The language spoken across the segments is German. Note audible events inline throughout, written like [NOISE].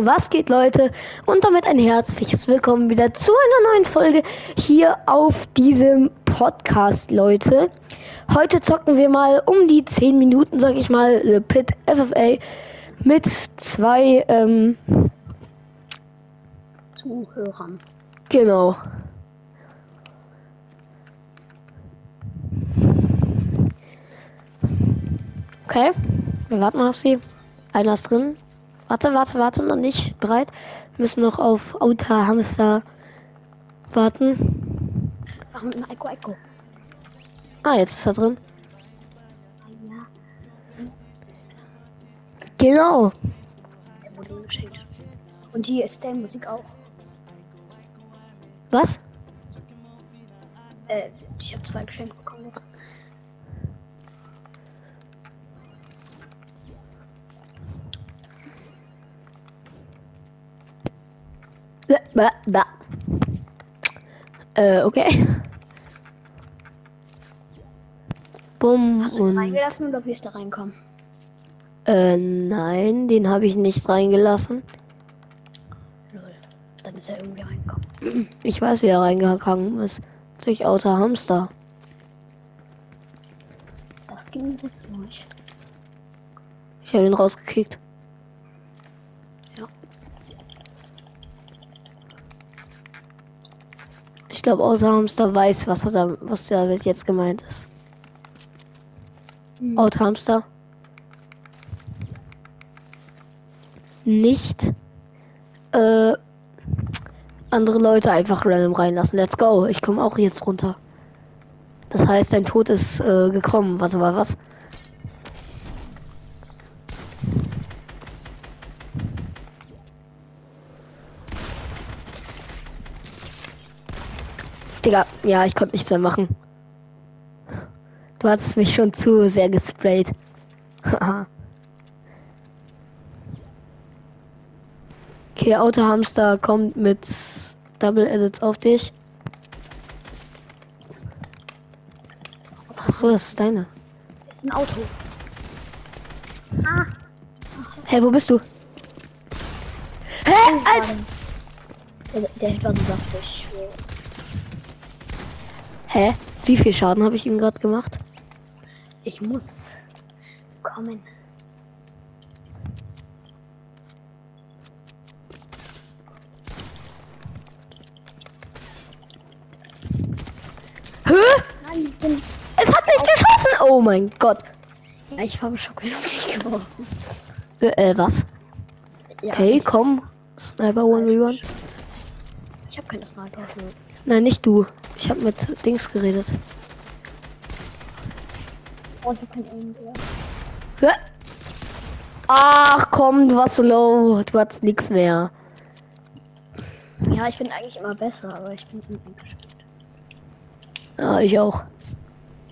Was geht, Leute? Und damit ein herzliches Willkommen wieder zu einer neuen Folge hier auf diesem Podcast, Leute. Heute zocken wir mal um die 10 Minuten, sag ich mal, The Pit FFA mit zwei, ähm, Zuhörern. genau. Okay, wir warten auf sie. Einer ist drin. Warte, warte, warte, noch nicht bereit. Wir müssen noch auf Auta Hamster warten. Ach, mit dem Eiko Eiko. Ah, jetzt ist er drin. Ja, Genau. der wurde ihm geschenkt. Und hier ist der Musik auch. Was? Äh, ich habe zwei Geschenke bekommen. jetzt. Äh, okay. Bumm Hast du ihn reingelassen oder wirst du da reinkommen? äh, nein, den habe ich nicht reingelassen. Lol. Dann ist er irgendwie reingekommen. Ich weiß, wie er reingegangen ist. Durch Auto Hamster. Das ging jetzt durch. Ich habe ihn rausgekickt. Ja. Ich glaube, außer Hamster weiß, was er da, was damit jetzt gemeint ist. Hm. Out Hamster. Nicht äh, andere Leute einfach random reinlassen. Let's go. Ich komme auch jetzt runter. Das heißt, dein Tod ist äh, gekommen. Warte mal, was? Digga, ja, ich konnte nichts mehr machen. Du hattest mich schon zu sehr gesprayt. Haha. okay, Autohamster kommt mit Double Edits auf dich. Ach so, das ist deine. Das ist ein Auto. Ah, Hä, wo bist du? Hä, als... der, der war so saftig. Hä? Wie viel Schaden habe ich ihm gerade gemacht? Ich muss kommen. Hä? Nein, ich bin. Es hat mich geschossen! Oh mein Gott. Ja, ich habe Schockwelle auf dich geworfen. Äh, äh, was? Ja, Okay, komm. Sniper 1v1. Ich habe keine Sniper. Nein, nicht du. Ich habe mit Dings geredet. oh, ich habe kein Aim mehr. Hä? Ach komm, du warst so low. Du hattest nichts mehr. Ja, ich bin eigentlich immer besser, aber ich bin immer eingespielt. Ja, ich auch.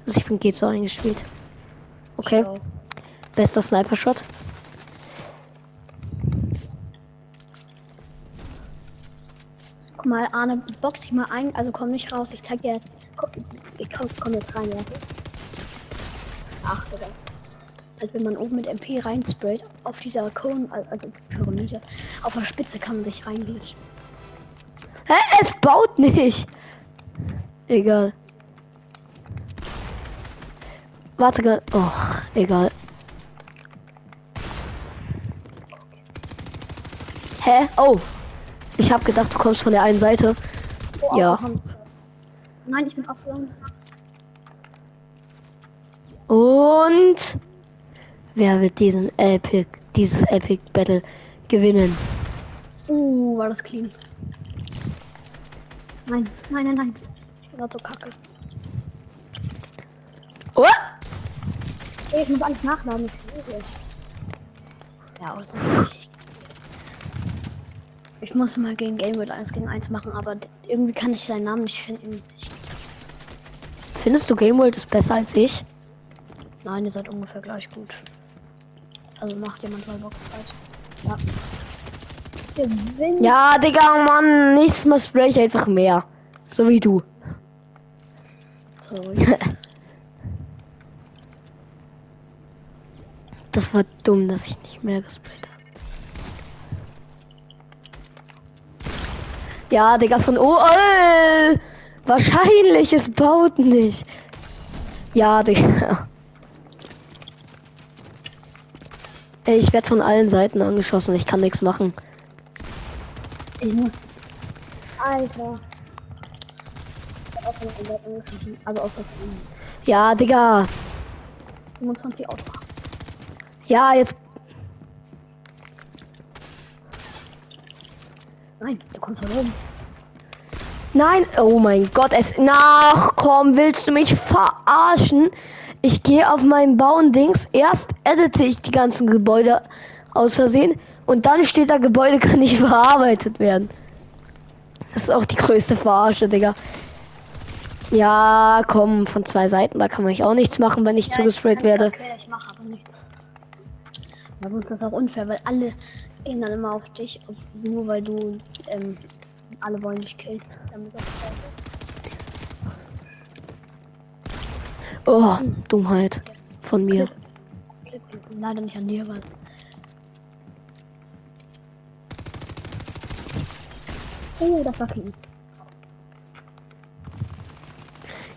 Also ich bin geht so eingespielt. Okay, bester Sniper-Shot. Mal, Arne, box dich mal ein, also komm nicht raus, ich zeig dir jetzt. Ich komm, komm jetzt rein, ja. Ach, Digga. Als wenn man oben mit MP reinsprayt, auf dieser Cone, al- also Pyramide, auf der Spitze kann man sich reingehen. Hä? Es baut nicht. Egal. Warte. Och, egal. Hä? Oh. Ich hab gedacht, du kommst von der einen Seite. Oh, Ja. Nein, ich bin offline. Und wer wird diesen Epic, dieses Epic Battle gewinnen? Uh, war das clean. Nein, nein, nein, nein. Ich bin so kacke. Oh! Ich muss alles nachladen. Ja, sonst hab ich. Muss mal gegen Game World 1 gegen 1 machen, aber irgendwie kann ich seinen Namen nicht finden. Ich, Findest du Game World ist besser als ich? nein, ihr seid ungefähr gleich gut. Also macht jemand zwei Box Ja. Gewinn. Ja, Digga, Mann. Nächstes Mal spray ich einfach mehr. So wie du. Sorry. [LAUGHS] Das war dumm, dass ich nicht mehr gesprayt habe. Ja, Digga, von oh, oh Wahrscheinlich, es baut nicht. Ja, Digga. Ey, ich werde von allen Seiten angeschossen. Ich kann nichts machen. Ich muss. Alter. Also außer Ja, Digga. 25 Auto. Ja, jetzt. Nein, der kommt von oben. Nein, oh mein Gott, es. Nach, komm, willst du mich verarschen? Ich gehe auf meinen Bauen-Dings. Erst edite ich die ganzen Gebäude aus Versehen und dann steht da Gebäude kann nicht [LAUGHS] verarbeitet werden. Das ist auch die größte Verarsche, Digga. Ja, komm, von zwei Seiten, da kann man auch nichts machen, wenn ich ja, zugesprayt werde. Okay, ich mache aber nichts. Aber sonst ist das auch unfair, weil alle gehen dann immer auf dich, nur weil du, ähm, alle wollen dich killen. Oh, Dummheit von mir. Leider nicht an dir, aber. Oh, das war clean.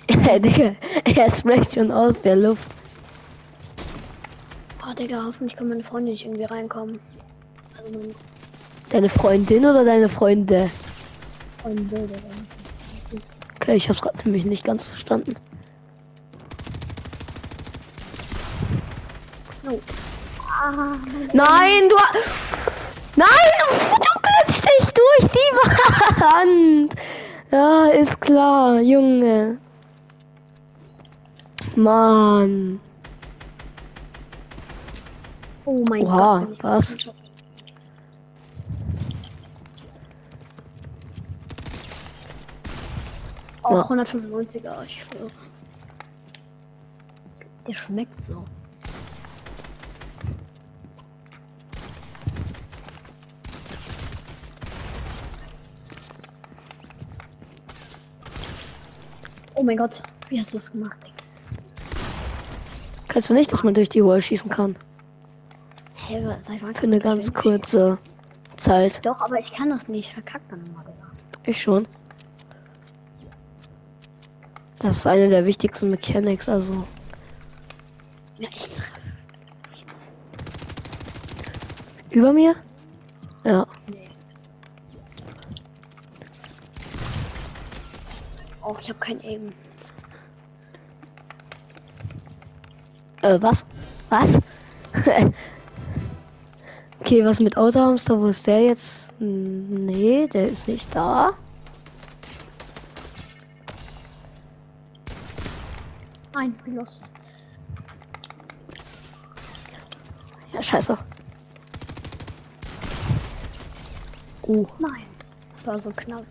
[LAUGHS] Digga, er spricht schon aus der Luft. Oh, Digga, hoffentlich kann meine Freundin nicht irgendwie reinkommen. Deine Freundin oder deine Freunde? Freunde, Okay, ich hab's gerade nämlich nicht ganz verstanden. Oh. Ah, Nein, du. Nein, du glitzt dich durch die Wand. Ja, ist klar, Junge. Mann. Oh mein Oha, Gott. Was? Auch 195er, ich schwöre. Der schmeckt so. Oh mein Gott, wie hast du es gemacht? Kannst du nicht, dass man durch die Wall schießen kann? Hey, Für eine ganz kurze Zeit. Doch, aber ich kann das nicht. Verkackt dann immer Ich schon. Das ist eine der wichtigsten Mechanics, also. Ja, ich nichts. Über mir? Ja. Nee. Oh, ich habe kein Aim. Äh, was? Was? [LAUGHS] okay, was mit Autohamster? Wo ist der jetzt? Nee, der ist nicht da. Nein, lost. Ja, scheiße. Oh. Nein, das war so knapp.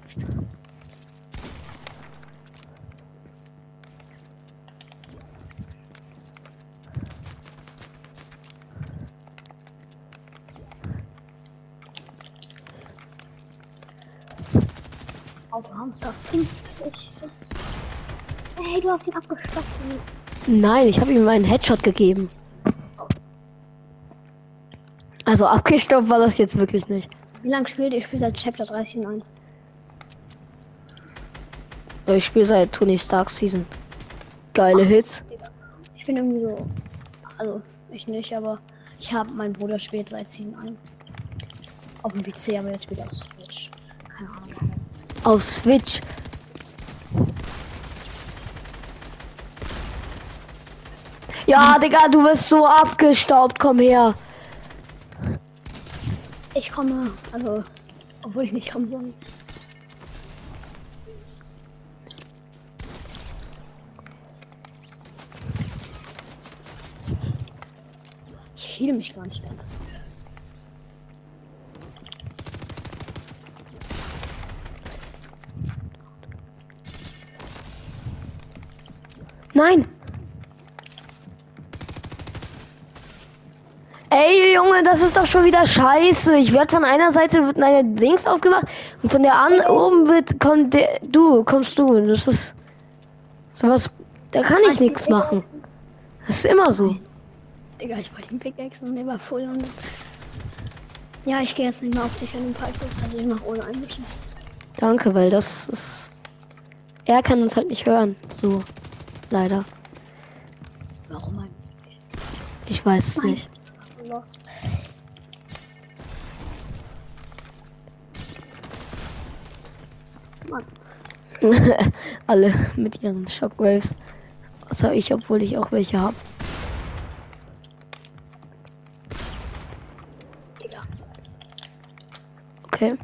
Hamster 50 ist. Hey, du hast ihn abgestochen. Nein, ich habe ihm einen Headshot gegeben. Also abgestoppt war das jetzt wirklich nicht. Wie lange spielt ihr? Ich spiele seit Chapter 30 1. Ich spiele seit Tony Stark Season. Geile Ach, Hits. Ich bin irgendwie so. Also, ich nicht, aber ich habe meinen Bruder spielt seit Season 1. Auf dem PC, aber jetzt spielt auf Switch. Keine Ahnung auf Switch. Ja, Digga, du wirst so abgestaubt. Komm her. Ich komme. Also, obwohl ich nicht kommen soll. Ich fühle mich gar nicht ganz. Nein! Junge, das ist doch schon wieder scheiße. Ich werde von einer Seite wird eine Dings aufgemacht und von der an oben wird kommt der du kommst du. Das ist sowas. Da kann ich nichts machen. Das ist immer so. Digga, ich wollte den Pickaxe und der war voll und. Ja, ich gehe jetzt nicht mehr auf dich, wenn du bist. Also ich mach ohne Einmischen. Danke, weil das ist. Er kann uns halt nicht hören. So. Leider. Warum ein Ich weiß es nicht. Lost? [LAUGHS] Alle mit ihren Shockwaves. Außer ich, obwohl ich auch welche habe. Okay.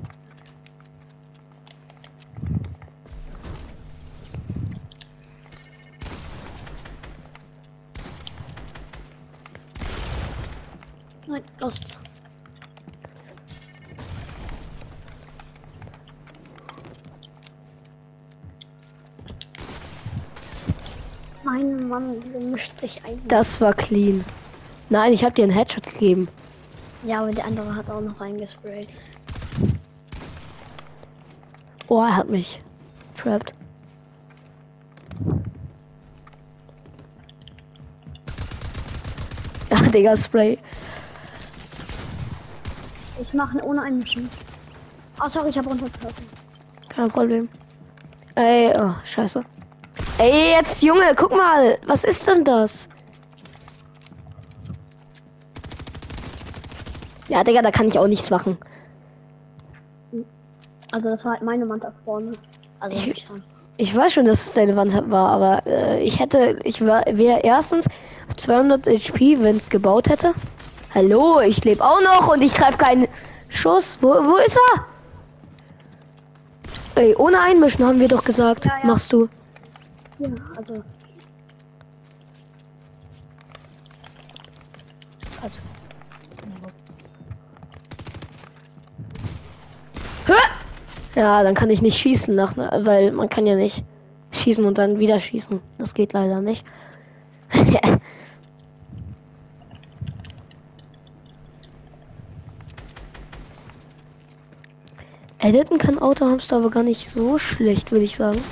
Nein, Lost. Mann, mischt sich ein. Das war clean. Nein, ich habe dir einen Headshot gegeben. Ja, aber der andere hat auch noch reingesprayt. Oh, er hat mich. Trapped. Ja, [LAUGHS] Digga, Spray. Ich mache ohne Einmischen. Oh, sorry, ich habe runtergetroffen. Kein Problem. Ey, oh, scheiße. Ey, jetzt, Junge, guck mal. Was ist denn das? Ja, Digga, da kann ich auch nichts machen. Also, das war halt meine Wand da vorne. Also, ich. Ich weiß schon, dass es deine Wand war, aber äh, ich hätte, ich wäre erstens auf 200 HP, wenn es gebaut hätte. Hallo, ich lebe auch noch und ich greife keinen Schuss. Wo, wo ist er? Ey, ohne Einmischen haben wir doch gesagt. Ja, ja. Machst du. Ja, also. Also. Ja, dann kann ich nicht schießen, nach, weil man kann ja nicht schießen und dann wieder schießen. Das geht leider nicht. [LAUGHS] Editen kann Autohamster aber gar nicht so schlecht, würde ich sagen.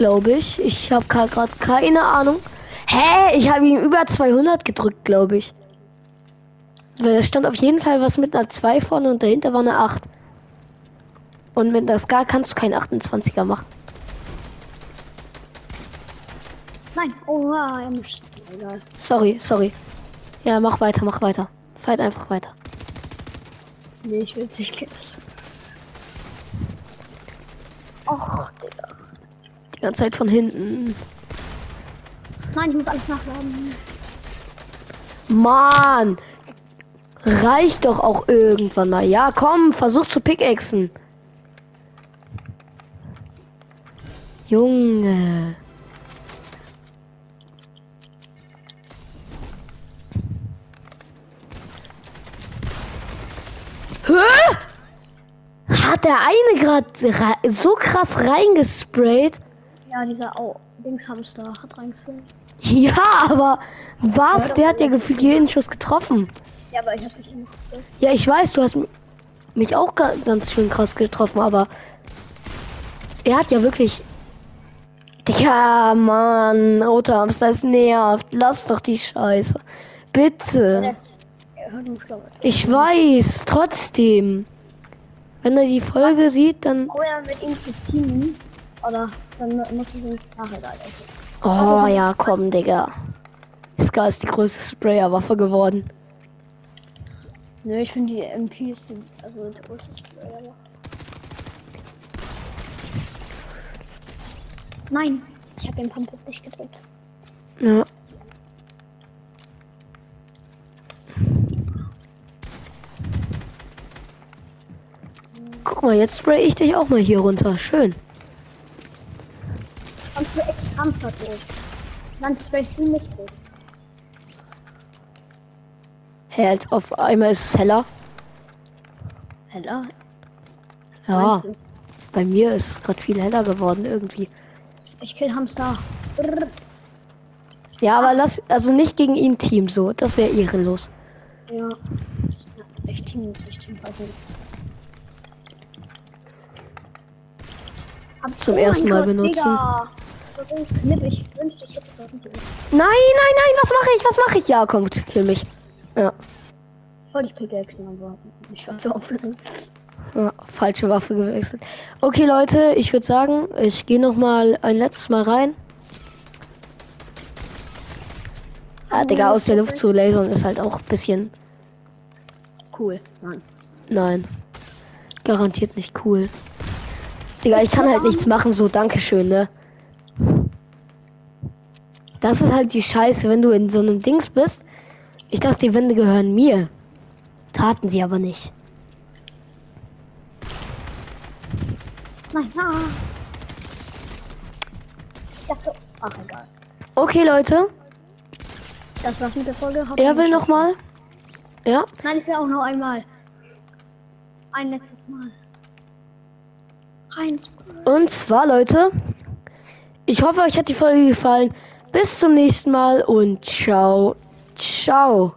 Glaube ich. Ich habe gerade keine Ahnung. Hä? Ich habe ihm über 200 gedrückt, glaube ich. Weil da stand auf jeden Fall was mit einer 2 vorne und dahinter war eine 8. Und mit der Ska kannst du keinen 28er machen. Nein, oh, er. Egal. Sorry, sorry. Ja, mach weiter, mach weiter. Fight einfach weiter. Nee, ich will nicht killen. Och. Die ganze Zeit von hinten. Nein, ich muss alles nachladen. Mann! Reicht doch auch irgendwann mal. Ja, komm, versuch zu pickaxen. Junge. Hä? Hat der eine gerade so krass reingesprayt? Ja, dieser Au Dingshamster hat reingesprayt. [LAUGHS] Ja, aber was? Der hat ja gefühlt jeden Schuss getroffen. Ja, aber ich hab dich. Ja, ich weiß, du hast mich auch ga ganz schön krass getroffen, aber er hat ja wirklich. Ja, Mann, Autohamster, das nervt. Lass doch die Scheiße. Bitte. Ich weiß, trotzdem. Wenn er die Folge sieht, dann. Vorher mit ihm zu teamen. Oder dann muss nachher da helfen. Oh ja, komm, Digga. Ska ist die größte Sprayer-Waffe geworden. Nö, ich finde die MP ist die, also der größte Spray, aber. Nein, ich habe den Pump nicht gedrückt. Ja. Guck mal, jetzt spray ich dich auch mal hier runter. Schön. Tot? Dann sprayst du mich tot. Hä, als auf einmal ist es heller. Heller? Ja, bei mir ist es gerade viel heller geworden irgendwie. Ich kill Hamster. Brrr. Ja, aber lass, also nicht gegen ihn Team so. Das wäre ehrenlos. Ja. Das ist echt Team, echt Team. Also. Hab- Zum mein ersten Mal Gott, benutzen. Digga. Ich wünschte, ich hätte es. Nein, nein, nein, was mache ich? Was mache ich? Ja, komm, kill mich. Ja. Voll die Pickaxe, aber ich war zu aufgeregt. Ja, falsche Waffe gewechselt. Okay, Leute, ich würde sagen, ich gehe noch mal ein letztes Mal rein. Ah, Digga, aus der Luft zu lasern ist halt auch ein bisschen. Cool. Nein. Nein. Garantiert nicht cool. Digga, ich kann halt nichts machen, so Dankeschön, ne? Das ist halt die Scheiße, wenn du in so einem Dings bist. Ich dachte, die Wände gehören mir. Taten sie aber nicht. Dachte. Ach, egal. Okay, Leute. Das war's mit der Folge. Haut Er will noch mal. Ja. Nein, ich will auch noch einmal. Ein letztes Mal. Rein. Und zwar, Leute, ich hoffe, euch hat die Folge gefallen. Bis zum nächsten Mal und ciao, ciao.